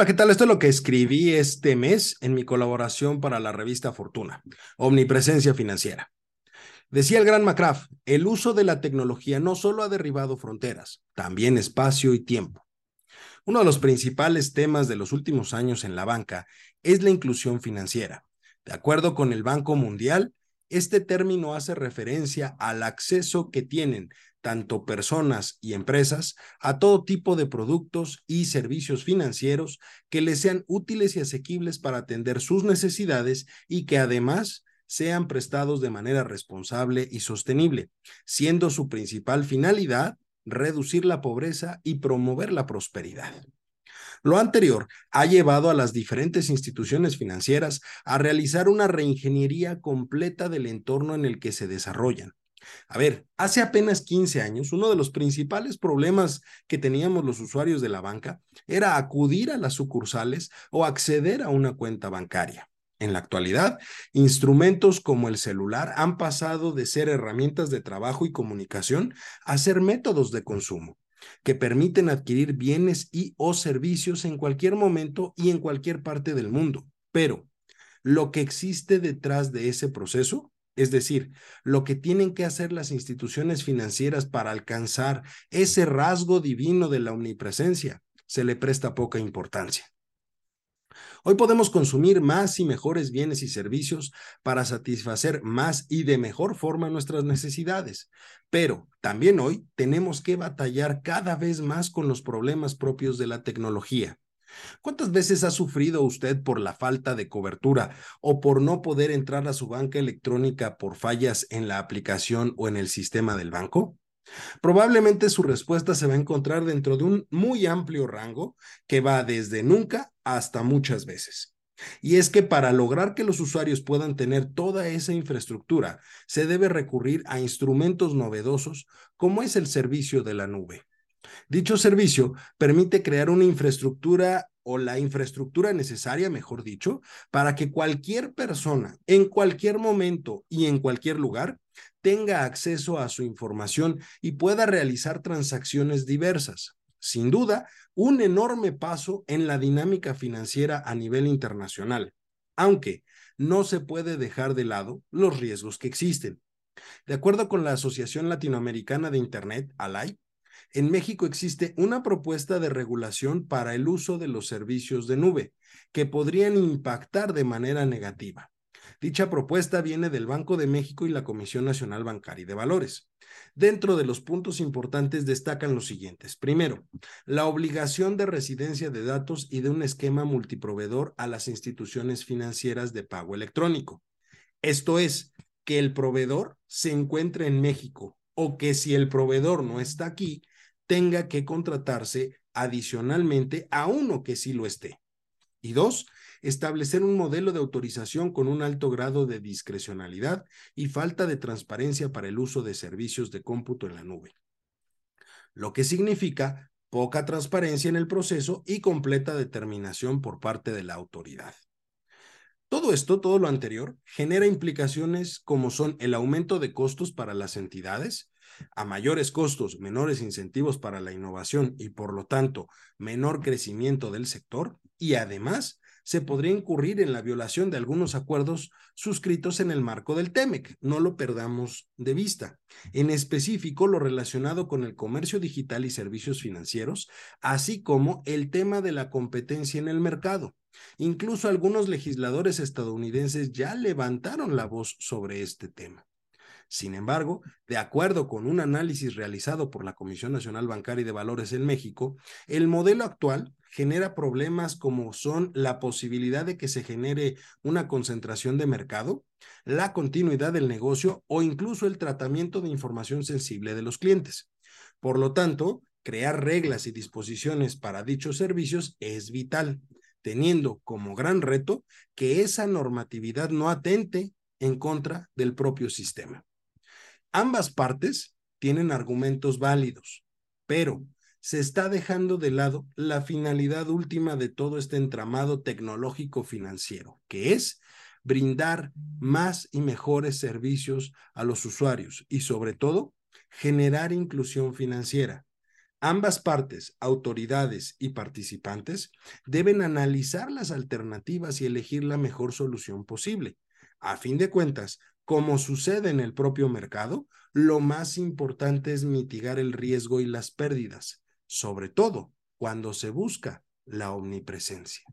Hola, ¿qué tal? Esto es lo que escribí este mes en mi colaboración para la revista Fortuna, Omnipresencia Financiera. Decía el gran McCraft, el uso de la tecnología no solo ha derribado fronteras, también espacio y tiempo. Uno de los principales temas de los últimos años en la banca es la inclusión financiera. De acuerdo con el Banco Mundial, este término hace referencia al acceso que tienen tanto personas y empresas, a todo tipo de productos y servicios financieros que les sean útiles y asequibles para atender sus necesidades y que además sean prestados de manera responsable y sostenible, siendo su principal finalidad reducir la pobreza y promover la prosperidad. Lo anterior ha llevado a las diferentes instituciones financieras a realizar una reingeniería completa del entorno en el que se desarrollan, a ver, hace apenas 15 años, uno de los principales problemas que teníamos los usuarios de la banca era acudir a las sucursales o acceder a una cuenta bancaria. En la actualidad, instrumentos como el celular han pasado de ser herramientas de trabajo y comunicación a ser métodos de consumo que permiten adquirir bienes y o servicios en cualquier momento y en cualquier parte del mundo. Pero lo que existe detrás de ese proceso es decir, lo que tienen que hacer las instituciones financieras para alcanzar ese rasgo divino de la omnipresencia, se le presta poca importancia. Hoy podemos consumir más y mejores bienes y servicios para satisfacer más y de mejor forma nuestras necesidades, pero también hoy tenemos que batallar cada vez más con los problemas propios de la tecnología. ¿Cuántas veces ha sufrido usted por la falta de cobertura o por no poder entrar a su banca electrónica por fallas en la aplicación o en el sistema del banco? Probablemente su respuesta se va a encontrar dentro de un muy amplio rango que va desde nunca hasta muchas veces. Y es que para lograr que los usuarios puedan tener toda esa infraestructura, se debe recurrir a instrumentos novedosos como es el servicio de la nube. Dicho servicio permite crear una infraestructura o la infraestructura necesaria, mejor dicho, para que cualquier persona, en cualquier momento y en cualquier lugar, tenga acceso a su información y pueda realizar transacciones diversas. Sin duda, un enorme paso en la dinámica financiera a nivel internacional, aunque no se puede dejar de lado los riesgos que existen. De acuerdo con la Asociación Latinoamericana de Internet, ALAI, en México existe una propuesta de regulación para el uso de los servicios de nube que podrían impactar de manera negativa. Dicha propuesta viene del Banco de México y la Comisión Nacional Bancaria y de Valores. Dentro de los puntos importantes destacan los siguientes. Primero, la obligación de residencia de datos y de un esquema multiproveedor a las instituciones financieras de pago electrónico. Esto es, que el proveedor se encuentre en México o que si el proveedor no está aquí, tenga que contratarse adicionalmente a uno que sí lo esté. Y dos, establecer un modelo de autorización con un alto grado de discrecionalidad y falta de transparencia para el uso de servicios de cómputo en la nube. Lo que significa poca transparencia en el proceso y completa determinación por parte de la autoridad. Todo esto, todo lo anterior, genera implicaciones como son el aumento de costos para las entidades, a mayores costos, menores incentivos para la innovación y por lo tanto menor crecimiento del sector y además se podría incurrir en la violación de algunos acuerdos suscritos en el marco del TEMEC. No lo perdamos de vista. En específico, lo relacionado con el comercio digital y servicios financieros, así como el tema de la competencia en el mercado. Incluso algunos legisladores estadounidenses ya levantaron la voz sobre este tema. Sin embargo, de acuerdo con un análisis realizado por la Comisión Nacional Bancaria y de Valores en México, el modelo actual genera problemas como son la posibilidad de que se genere una concentración de mercado, la continuidad del negocio o incluso el tratamiento de información sensible de los clientes. Por lo tanto, crear reglas y disposiciones para dichos servicios es vital, teniendo como gran reto que esa normatividad no atente en contra del propio sistema. Ambas partes tienen argumentos válidos, pero se está dejando de lado la finalidad última de todo este entramado tecnológico financiero, que es brindar más y mejores servicios a los usuarios y sobre todo generar inclusión financiera. Ambas partes, autoridades y participantes, deben analizar las alternativas y elegir la mejor solución posible. A fin de cuentas, como sucede en el propio mercado, lo más importante es mitigar el riesgo y las pérdidas, sobre todo cuando se busca la omnipresencia.